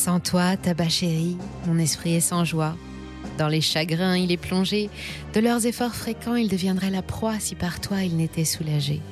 Sans toi, tabac chéri, mon esprit est sans joie. Dans les chagrins, il est plongé. De leurs efforts fréquents, il deviendrait la proie si par toi il n'était soulagé.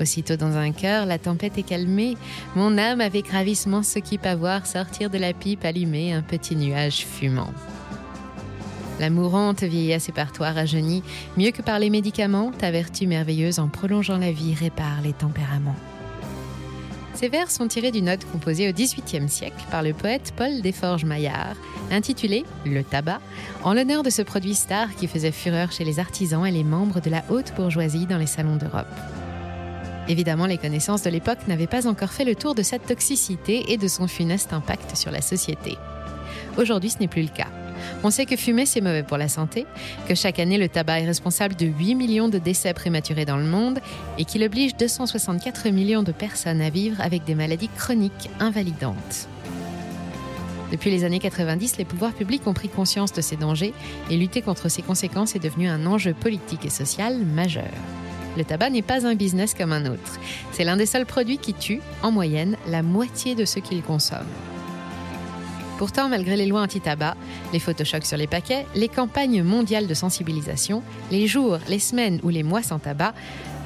Aussitôt dans un cœur, la tempête est calmée. Mon âme avec ravissement se quitte à voir sortir de la pipe allumée un petit nuage fumant. La mourante vieillesse toi rajeunie, mieux que par les médicaments, ta vertu merveilleuse en prolongeant la vie répare les tempéraments. Ces vers sont tirés d'une ode composée au XVIIIe siècle par le poète Paul Desforges-Maillard, intitulée Le tabac, en l'honneur de ce produit star qui faisait fureur chez les artisans et les membres de la haute bourgeoisie dans les salons d'Europe. Évidemment, les connaissances de l'époque n'avaient pas encore fait le tour de cette toxicité et de son funeste impact sur la société. Aujourd'hui, ce n'est plus le cas. On sait que fumer, c'est mauvais pour la santé, que chaque année, le tabac est responsable de 8 millions de décès prématurés dans le monde et qu'il oblige 264 millions de personnes à vivre avec des maladies chroniques invalidantes. Depuis les années 90, les pouvoirs publics ont pris conscience de ces dangers et lutter contre ces conséquences est devenu un enjeu politique et social majeur. Le tabac n'est pas un business comme un autre. C'est l'un des seuls produits qui tue, en moyenne, la moitié de ceux qu'il consomment. Pourtant, malgré les lois anti-tabac, les photochocs sur les paquets, les campagnes mondiales de sensibilisation, les jours, les semaines ou les mois sans tabac,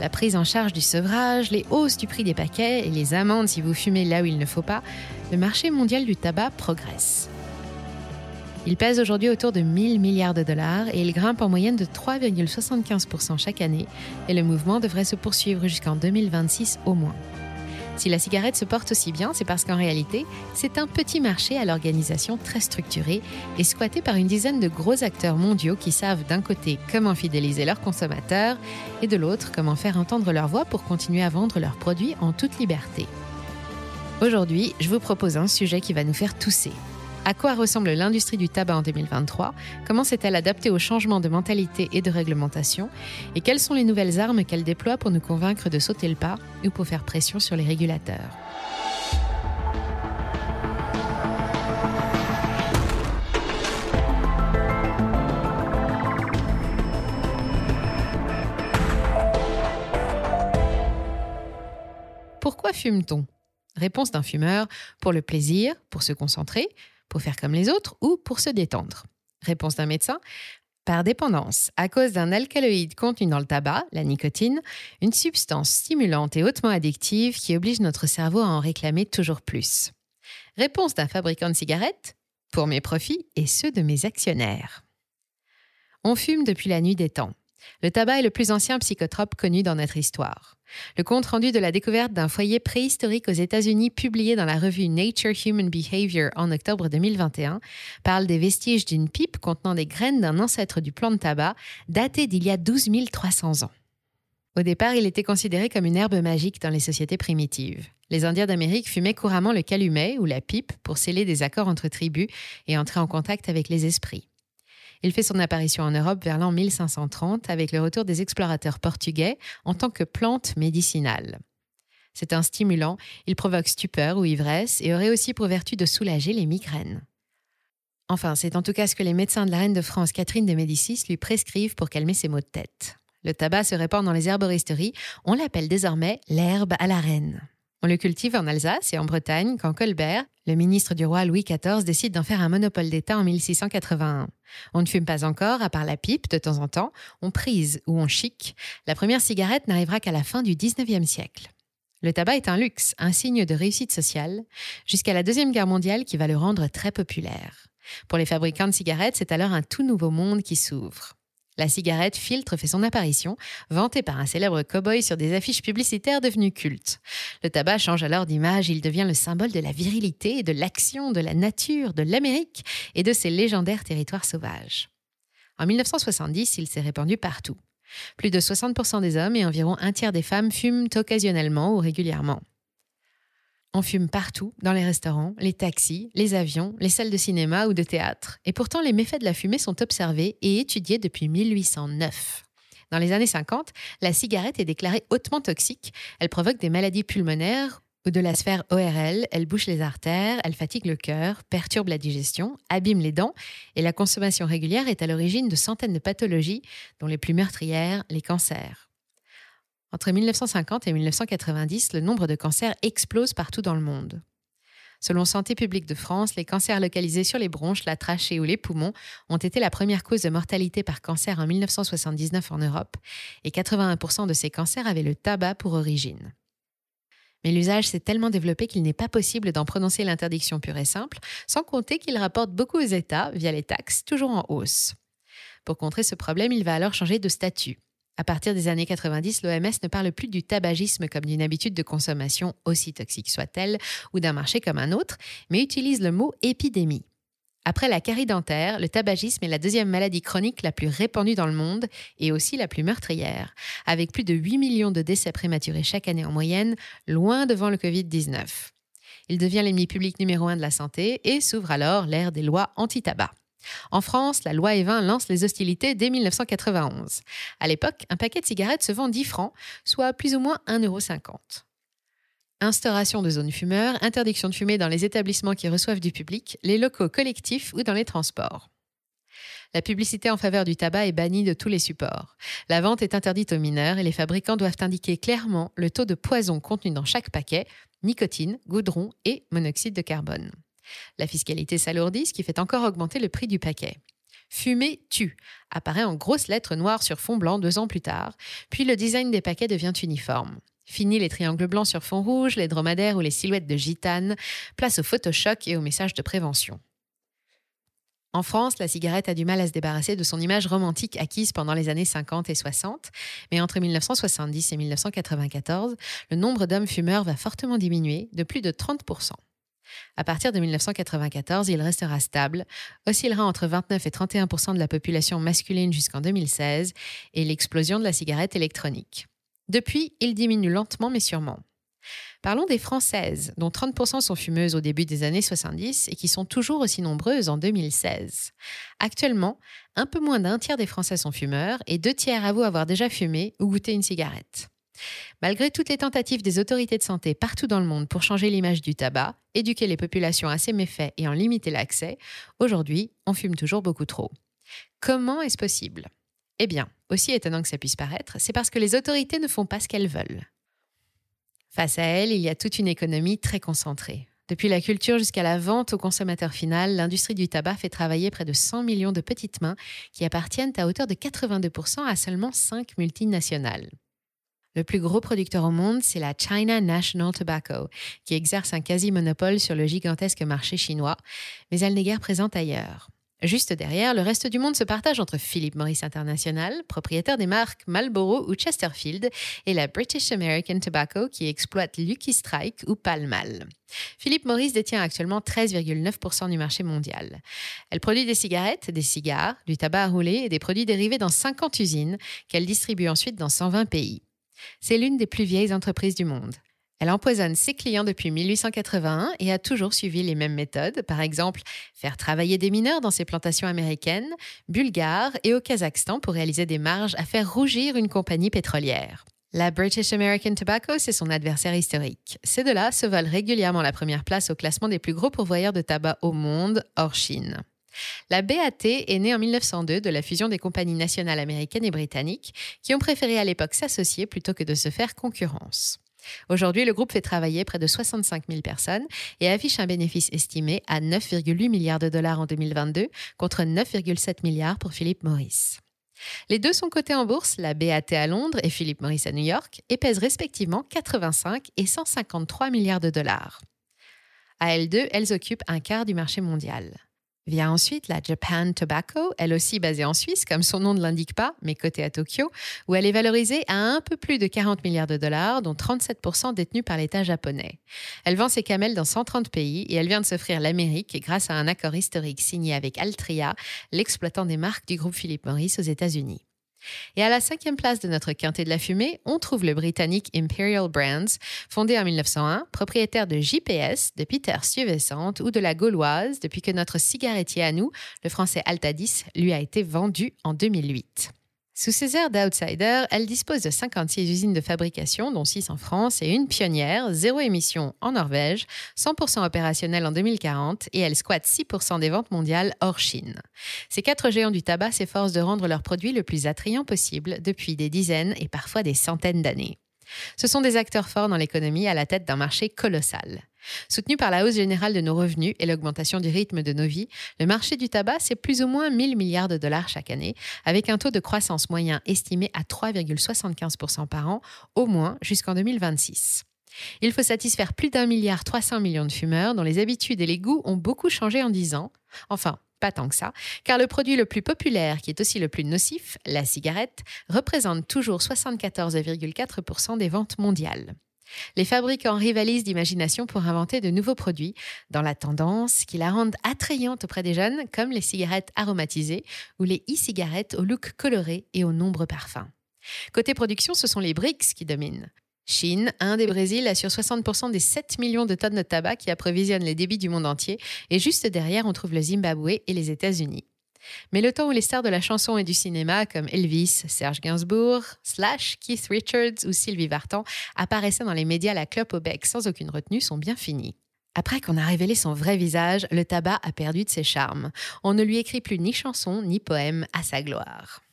la prise en charge du sevrage, les hausses du prix des paquets et les amendes si vous fumez là où il ne faut pas, le marché mondial du tabac progresse. Il pèse aujourd'hui autour de 1000 milliards de dollars et il grimpe en moyenne de 3,75% chaque année et le mouvement devrait se poursuivre jusqu'en 2026 au moins. Si la cigarette se porte aussi bien, c'est parce qu'en réalité, c'est un petit marché à l'organisation très structurée et squatté par une dizaine de gros acteurs mondiaux qui savent d'un côté comment fidéliser leurs consommateurs et de l'autre comment faire entendre leur voix pour continuer à vendre leurs produits en toute liberté. Aujourd'hui, je vous propose un sujet qui va nous faire tousser. À quoi ressemble l'industrie du tabac en 2023 Comment s'est-elle adaptée aux changements de mentalité et de réglementation? Et quelles sont les nouvelles armes qu'elle déploie pour nous convaincre de sauter le pas ou pour faire pression sur les régulateurs? Pourquoi fume-t-on? Réponse d'un fumeur, pour le plaisir, pour se concentrer, pour faire comme les autres ou pour se détendre Réponse d'un médecin par dépendance, à cause d'un alcaloïde contenu dans le tabac, la nicotine, une substance stimulante et hautement addictive qui oblige notre cerveau à en réclamer toujours plus. Réponse d'un fabricant de cigarettes Pour mes profits et ceux de mes actionnaires. On fume depuis la nuit des temps. Le tabac est le plus ancien psychotrope connu dans notre histoire. Le compte-rendu de la découverte d'un foyer préhistorique aux États-Unis publié dans la revue Nature Human Behavior en octobre 2021 parle des vestiges d'une pipe contenant des graines d'un ancêtre du plant de tabac daté d'il y a 12 300 ans. Au départ, il était considéré comme une herbe magique dans les sociétés primitives. Les Indiens d'Amérique fumaient couramment le calumet ou la pipe pour sceller des accords entre tribus et entrer en contact avec les esprits. Il fait son apparition en Europe vers l'an 1530 avec le retour des explorateurs portugais en tant que plante médicinale. C'est un stimulant, il provoque stupeur ou ivresse et aurait aussi pour vertu de soulager les migraines. Enfin, c'est en tout cas ce que les médecins de la reine de France Catherine de Médicis lui prescrivent pour calmer ses maux de tête. Le tabac se répand dans les herboristeries, on l'appelle désormais l'herbe à la reine. On le cultive en Alsace et en Bretagne quand Colbert, le ministre du roi Louis XIV, décide d'en faire un monopole d'État en 1681. On ne fume pas encore, à part la pipe de temps en temps, on prise ou on chic. La première cigarette n'arrivera qu'à la fin du XIXe siècle. Le tabac est un luxe, un signe de réussite sociale, jusqu'à la Deuxième Guerre mondiale qui va le rendre très populaire. Pour les fabricants de cigarettes, c'est alors un tout nouveau monde qui s'ouvre. La cigarette filtre fait son apparition, vantée par un célèbre cow-boy sur des affiches publicitaires devenues cultes. Le tabac change alors d'image, il devient le symbole de la virilité, de l'action, de la nature, de l'Amérique et de ses légendaires territoires sauvages. En 1970, il s'est répandu partout. Plus de 60% des hommes et environ un tiers des femmes fument occasionnellement ou régulièrement. On fume partout, dans les restaurants, les taxis, les avions, les salles de cinéma ou de théâtre. Et pourtant, les méfaits de la fumée sont observés et étudiés depuis 1809. Dans les années 50, la cigarette est déclarée hautement toxique. Elle provoque des maladies pulmonaires ou de la sphère ORL, elle bouche les artères, elle fatigue le cœur, perturbe la digestion, abîme les dents, et la consommation régulière est à l'origine de centaines de pathologies, dont les plus meurtrières, les cancers. Entre 1950 et 1990, le nombre de cancers explose partout dans le monde. Selon Santé publique de France, les cancers localisés sur les bronches, la trachée ou les poumons ont été la première cause de mortalité par cancer en 1979 en Europe, et 81% de ces cancers avaient le tabac pour origine. Mais l'usage s'est tellement développé qu'il n'est pas possible d'en prononcer l'interdiction pure et simple, sans compter qu'il rapporte beaucoup aux États via les taxes, toujours en hausse. Pour contrer ce problème, il va alors changer de statut. À partir des années 90, l'OMS ne parle plus du tabagisme comme d'une habitude de consommation, aussi toxique soit-elle, ou d'un marché comme un autre, mais utilise le mot épidémie. Après la carie dentaire, le tabagisme est la deuxième maladie chronique la plus répandue dans le monde et aussi la plus meurtrière, avec plus de 8 millions de décès prématurés chaque année en moyenne, loin devant le Covid-19. Il devient l'ennemi public numéro un de la santé et s'ouvre alors l'ère des lois anti-tabac. En France, la loi Evin lance les hostilités dès 1991. À l'époque, un paquet de cigarettes se vend 10 francs, soit plus ou moins 1,50 euro. Instauration de zones fumeurs, interdiction de fumer dans les établissements qui reçoivent du public, les locaux collectifs ou dans les transports. La publicité en faveur du tabac est bannie de tous les supports. La vente est interdite aux mineurs et les fabricants doivent indiquer clairement le taux de poison contenu dans chaque paquet, nicotine, goudron et monoxyde de carbone. La fiscalité s'alourdit, ce qui fait encore augmenter le prix du paquet. Fumer tue apparaît en grosses lettres noires sur fond blanc deux ans plus tard, puis le design des paquets devient uniforme. Fini les triangles blancs sur fond rouge, les dromadaires ou les silhouettes de gitane, place au photochoc et au message de prévention. En France, la cigarette a du mal à se débarrasser de son image romantique acquise pendant les années 50 et 60, mais entre 1970 et 1994, le nombre d'hommes fumeurs va fortement diminuer de plus de 30 à partir de 1994, il restera stable, oscillera entre 29 et 31% de la population masculine jusqu'en 2016 et l'explosion de la cigarette électronique. Depuis, il diminue lentement mais sûrement. Parlons des Françaises, dont 30% sont fumeuses au début des années 70 et qui sont toujours aussi nombreuses en 2016. Actuellement, un peu moins d'un tiers des Français sont fumeurs et deux tiers avouent avoir déjà fumé ou goûté une cigarette. Malgré toutes les tentatives des autorités de santé partout dans le monde pour changer l'image du tabac, éduquer les populations à ses méfaits et en limiter l'accès, aujourd'hui, on fume toujours beaucoup trop. Comment est-ce possible? Eh bien, aussi étonnant que ça puisse paraître, c'est parce que les autorités ne font pas ce qu'elles veulent. Face à elles, il y a toute une économie très concentrée. Depuis la culture jusqu'à la vente au consommateur final, l'industrie du tabac fait travailler près de 100 millions de petites mains qui appartiennent à hauteur de 82% à seulement 5 multinationales. Le plus gros producteur au monde, c'est la China National Tobacco, qui exerce un quasi-monopole sur le gigantesque marché chinois, mais elle n'est guère présente ailleurs. Juste derrière, le reste du monde se partage entre Philip Morris International, propriétaire des marques Marlboro ou Chesterfield, et la British American Tobacco qui exploite Lucky Strike ou Pall Mall. Philip Morris détient actuellement 13,9% du marché mondial. Elle produit des cigarettes, des cigares, du tabac à rouler et des produits dérivés dans 50 usines qu'elle distribue ensuite dans 120 pays. C'est l'une des plus vieilles entreprises du monde. Elle empoisonne ses clients depuis 1881 et a toujours suivi les mêmes méthodes, par exemple faire travailler des mineurs dans ses plantations américaines, bulgares et au Kazakhstan pour réaliser des marges à faire rougir une compagnie pétrolière. La British American Tobacco, c'est son adversaire historique. Ces deux-là se volent régulièrement la première place au classement des plus gros pourvoyeurs de tabac au monde, hors Chine. La BAT est née en 1902 de la fusion des compagnies nationales américaines et britanniques qui ont préféré à l'époque s'associer plutôt que de se faire concurrence. Aujourd'hui, le groupe fait travailler près de 65 000 personnes et affiche un bénéfice estimé à 9,8 milliards de dollars en 2022 contre 9,7 milliards pour Philip Morris. Les deux sont cotés en bourse, la BAT à Londres et Philip Morris à New York, et pèsent respectivement 85 et 153 milliards de dollars. À elles deux, elles occupent un quart du marché mondial. Vient ensuite la Japan Tobacco, elle aussi basée en Suisse, comme son nom ne l'indique pas, mais cotée à Tokyo, où elle est valorisée à un peu plus de 40 milliards de dollars, dont 37% détenus par l'État japonais. Elle vend ses camels dans 130 pays et elle vient de s'offrir l'Amérique grâce à un accord historique signé avec Altria, l'exploitant des marques du groupe Philip Morris aux États-Unis. Et à la cinquième place de notre quintet de la fumée, on trouve le britannique Imperial Brands, fondé en 1901, propriétaire de JPS, de Peter Stuyvesant ou de la Gauloise, depuis que notre cigarettier à nous, le français Altadis, lui a été vendu en 2008. Sous ses airs d'outsider, elle dispose de 56 usines de fabrication, dont 6 en France, et une pionnière, zéro émission en Norvège, 100% opérationnelle en 2040, et elle squatte 6% des ventes mondiales hors Chine. Ces quatre géants du tabac s'efforcent de rendre leurs produits le plus attrayant possible depuis des dizaines et parfois des centaines d'années. Ce sont des acteurs forts dans l'économie à la tête d'un marché colossal. Soutenu par la hausse générale de nos revenus et l'augmentation du rythme de nos vies, le marché du tabac, c'est plus ou moins 1000 milliards de dollars chaque année, avec un taux de croissance moyen estimé à 3,75% par an, au moins jusqu'en 2026. Il faut satisfaire plus d'un milliard 300 millions de fumeurs dont les habitudes et les goûts ont beaucoup changé en 10 ans. Enfin, pas tant que ça, car le produit le plus populaire, qui est aussi le plus nocif, la cigarette, représente toujours 74,4% des ventes mondiales. Les fabricants rivalisent d'imagination pour inventer de nouveaux produits, dans la tendance qui la rendent attrayante auprès des jeunes, comme les cigarettes aromatisées ou les e-cigarettes au look coloré et aux nombreux parfums. Côté production, ce sont les BRICS qui dominent. Chine, Inde et Brésil assurent 60% des 7 millions de tonnes de tabac qui approvisionnent les débits du monde entier, et juste derrière, on trouve le Zimbabwe et les États-Unis. Mais le temps où les stars de la chanson et du cinéma comme Elvis, Serge Gainsbourg, Slash, Keith Richards ou Sylvie Vartan apparaissaient dans les médias à la clope au bec sans aucune retenue sont bien finis. Après qu'on a révélé son vrai visage, le tabac a perdu de ses charmes. On ne lui écrit plus ni chansons ni poèmes à sa gloire.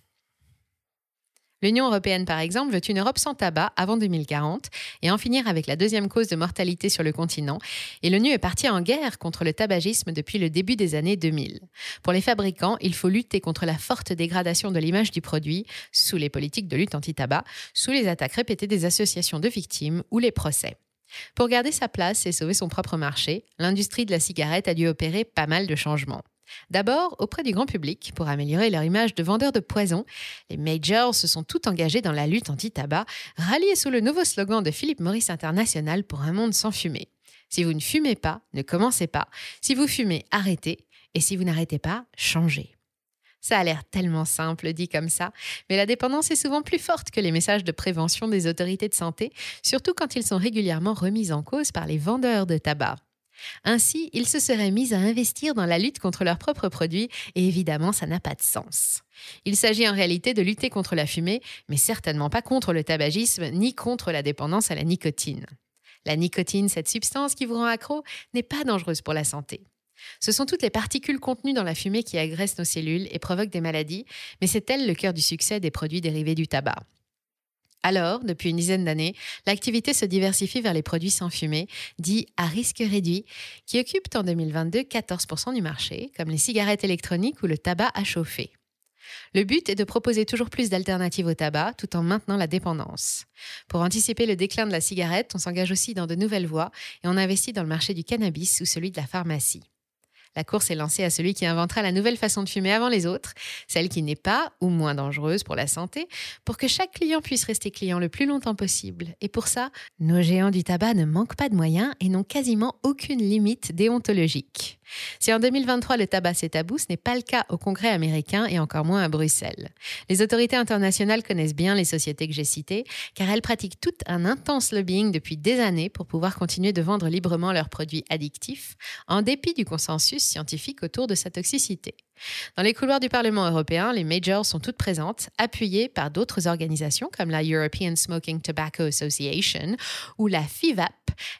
L'Union européenne, par exemple, veut une Europe sans tabac avant 2040 et en finir avec la deuxième cause de mortalité sur le continent. Et l'ONU est partie en guerre contre le tabagisme depuis le début des années 2000. Pour les fabricants, il faut lutter contre la forte dégradation de l'image du produit sous les politiques de lutte anti-tabac, sous les attaques répétées des associations de victimes ou les procès. Pour garder sa place et sauver son propre marché, l'industrie de la cigarette a dû opérer pas mal de changements. D'abord, auprès du grand public, pour améliorer leur image de vendeurs de poison, les majors se sont tout engagés dans la lutte anti-tabac, ralliés sous le nouveau slogan de Philippe Maurice International pour un monde sans fumée. Si vous ne fumez pas, ne commencez pas. Si vous fumez, arrêtez. Et si vous n'arrêtez pas, changez. Ça a l'air tellement simple dit comme ça, mais la dépendance est souvent plus forte que les messages de prévention des autorités de santé, surtout quand ils sont régulièrement remis en cause par les vendeurs de tabac. Ainsi, ils se seraient mis à investir dans la lutte contre leurs propres produits, et évidemment, ça n'a pas de sens. Il s'agit en réalité de lutter contre la fumée, mais certainement pas contre le tabagisme, ni contre la dépendance à la nicotine. La nicotine, cette substance qui vous rend accro, n'est pas dangereuse pour la santé. Ce sont toutes les particules contenues dans la fumée qui agressent nos cellules et provoquent des maladies, mais c'est elle le cœur du succès des produits dérivés du tabac. Alors, depuis une dizaine d'années, l'activité se diversifie vers les produits sans fumée, dits à risque réduit, qui occupent en 2022 14% du marché, comme les cigarettes électroniques ou le tabac à chauffer. Le but est de proposer toujours plus d'alternatives au tabac tout en maintenant la dépendance. Pour anticiper le déclin de la cigarette, on s'engage aussi dans de nouvelles voies et on investit dans le marché du cannabis ou celui de la pharmacie. La course est lancée à celui qui inventera la nouvelle façon de fumer avant les autres, celle qui n'est pas ou moins dangereuse pour la santé, pour que chaque client puisse rester client le plus longtemps possible. Et pour ça, nos géants du tabac ne manquent pas de moyens et n'ont quasiment aucune limite déontologique. Si en 2023 le tabac c'est tabou, ce n'est pas le cas au Congrès américain et encore moins à Bruxelles. Les autorités internationales connaissent bien les sociétés que j'ai citées, car elles pratiquent tout un intense lobbying depuis des années pour pouvoir continuer de vendre librement leurs produits addictifs, en dépit du consensus scientifique autour de sa toxicité. Dans les couloirs du Parlement européen, les majors sont toutes présentes, appuyées par d'autres organisations comme la European Smoking Tobacco Association ou la FIVAP,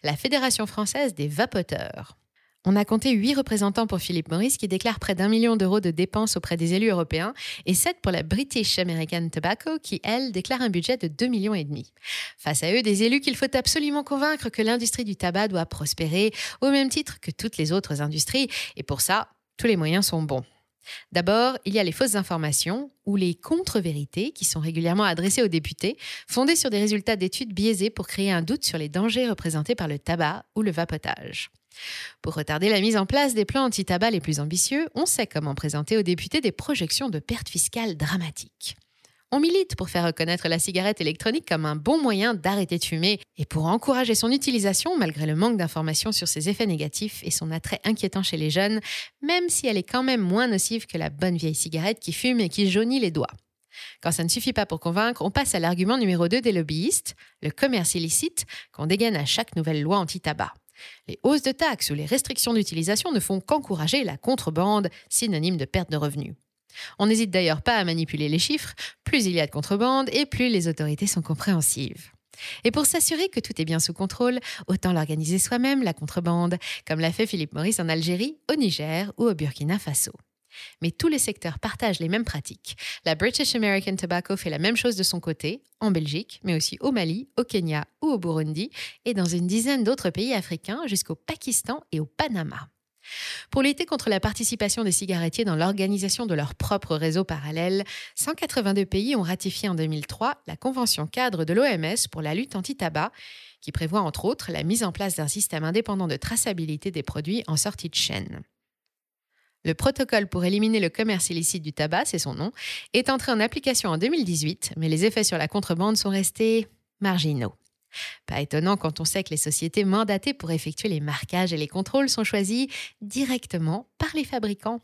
la Fédération française des vapoteurs. On a compté huit représentants pour Philippe Maurice qui déclare près d'un million d'euros de dépenses auprès des élus européens et sept pour la British American Tobacco qui, elle, déclare un budget de 2 millions et demi. Face à eux, des élus qu'il faut absolument convaincre que l'industrie du tabac doit prospérer au même titre que toutes les autres industries et pour ça, tous les moyens sont bons. D'abord, il y a les fausses informations ou les contre-vérités qui sont régulièrement adressées aux députés, fondées sur des résultats d'études biaisés pour créer un doute sur les dangers représentés par le tabac ou le vapotage. Pour retarder la mise en place des plans anti-tabac les plus ambitieux, on sait comment présenter aux députés des projections de pertes fiscales dramatiques. On milite pour faire reconnaître la cigarette électronique comme un bon moyen d'arrêter de fumer et pour encourager son utilisation malgré le manque d'informations sur ses effets négatifs et son attrait inquiétant chez les jeunes, même si elle est quand même moins nocive que la bonne vieille cigarette qui fume et qui jaunit les doigts. Quand ça ne suffit pas pour convaincre, on passe à l'argument numéro 2 des lobbyistes, le commerce illicite, qu'on dégaine à chaque nouvelle loi anti-tabac. Les hausses de taxes ou les restrictions d'utilisation ne font qu'encourager la contrebande, synonyme de perte de revenus. On n'hésite d'ailleurs pas à manipuler les chiffres, plus il y a de contrebande et plus les autorités sont compréhensives. Et pour s'assurer que tout est bien sous contrôle, autant l'organiser soi-même, la contrebande, comme l'a fait Philippe Maurice en Algérie, au Niger ou au Burkina Faso. Mais tous les secteurs partagent les mêmes pratiques. La British American Tobacco fait la même chose de son côté, en Belgique, mais aussi au Mali, au Kenya ou au Burundi, et dans une dizaine d'autres pays africains jusqu'au Pakistan et au Panama. Pour lutter contre la participation des cigarettiers dans l'organisation de leur propre réseau parallèle, 182 pays ont ratifié en 2003 la Convention cadre de l'OMS pour la lutte anti-tabac, qui prévoit entre autres la mise en place d'un système indépendant de traçabilité des produits en sortie de chaîne. Le protocole pour éliminer le commerce illicite du tabac, c'est son nom, est entré en application en 2018, mais les effets sur la contrebande sont restés marginaux. Pas étonnant quand on sait que les sociétés mandatées pour effectuer les marquages et les contrôles sont choisies directement par les fabricants.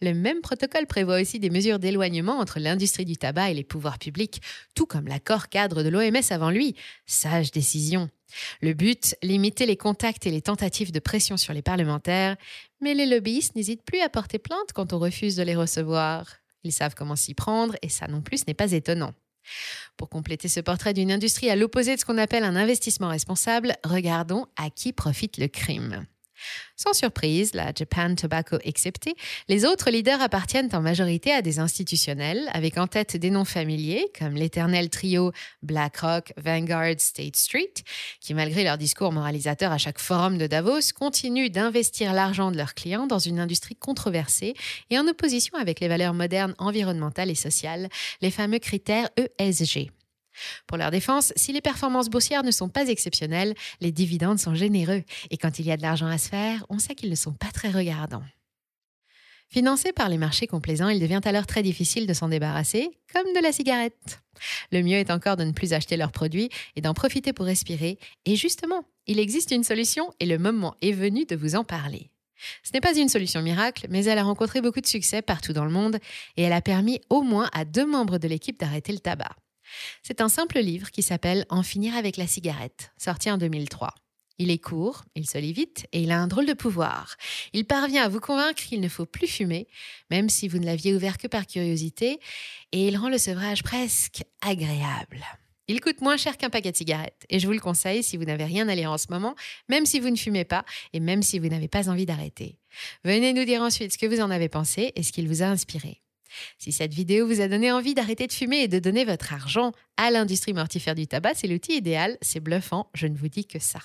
Le même protocole prévoit aussi des mesures d'éloignement entre l'industrie du tabac et les pouvoirs publics, tout comme l'accord cadre de l'OMS avant lui. Sage décision. Le but, limiter les contacts et les tentatives de pression sur les parlementaires, mais les lobbyistes n'hésitent plus à porter plainte quand on refuse de les recevoir. Ils savent comment s'y prendre et ça non plus n'est pas étonnant. Pour compléter ce portrait d'une industrie à l'opposé de ce qu'on appelle un investissement responsable, regardons à qui profite le crime. Sans surprise, la Japan Tobacco exceptée, les autres leaders appartiennent en majorité à des institutionnels, avec en tête des noms familiers comme l'éternel trio BlackRock, Vanguard, State Street, qui malgré leur discours moralisateur à chaque forum de Davos, continuent d'investir l'argent de leurs clients dans une industrie controversée et en opposition avec les valeurs modernes environnementales et sociales, les fameux critères ESG. Pour leur défense, si les performances boursières ne sont pas exceptionnelles, les dividendes sont généreux. Et quand il y a de l'argent à se faire, on sait qu'ils ne sont pas très regardants. Financé par les marchés complaisants, il devient alors très difficile de s'en débarrasser, comme de la cigarette. Le mieux est encore de ne plus acheter leurs produits et d'en profiter pour respirer. Et justement, il existe une solution et le moment est venu de vous en parler. Ce n'est pas une solution miracle, mais elle a rencontré beaucoup de succès partout dans le monde et elle a permis au moins à deux membres de l'équipe d'arrêter le tabac. C'est un simple livre qui s'appelle En finir avec la cigarette, sorti en 2003. Il est court, il se lit vite et il a un drôle de pouvoir. Il parvient à vous convaincre qu'il ne faut plus fumer, même si vous ne l'aviez ouvert que par curiosité, et il rend le sevrage presque agréable. Il coûte moins cher qu'un paquet de cigarettes, et je vous le conseille si vous n'avez rien à lire en ce moment, même si vous ne fumez pas, et même si vous n'avez pas envie d'arrêter. Venez nous dire ensuite ce que vous en avez pensé et ce qu'il vous a inspiré. Si cette vidéo vous a donné envie d'arrêter de fumer et de donner votre argent à l'industrie mortifère du tabac, c'est l'outil idéal, c'est bluffant, je ne vous dis que ça.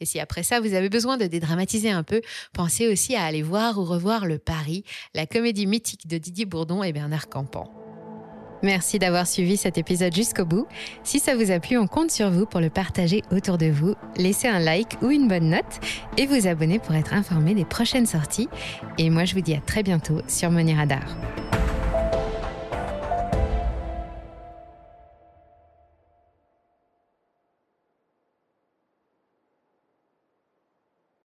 Et si après ça, vous avez besoin de dédramatiser un peu, pensez aussi à aller voir ou revoir Le Paris, la comédie mythique de Didier Bourdon et Bernard Campan. Merci d'avoir suivi cet épisode jusqu'au bout. Si ça vous a plu, on compte sur vous pour le partager autour de vous. Laissez un like ou une bonne note et vous abonner pour être informé des prochaines sorties. Et moi, je vous dis à très bientôt sur Money Radar.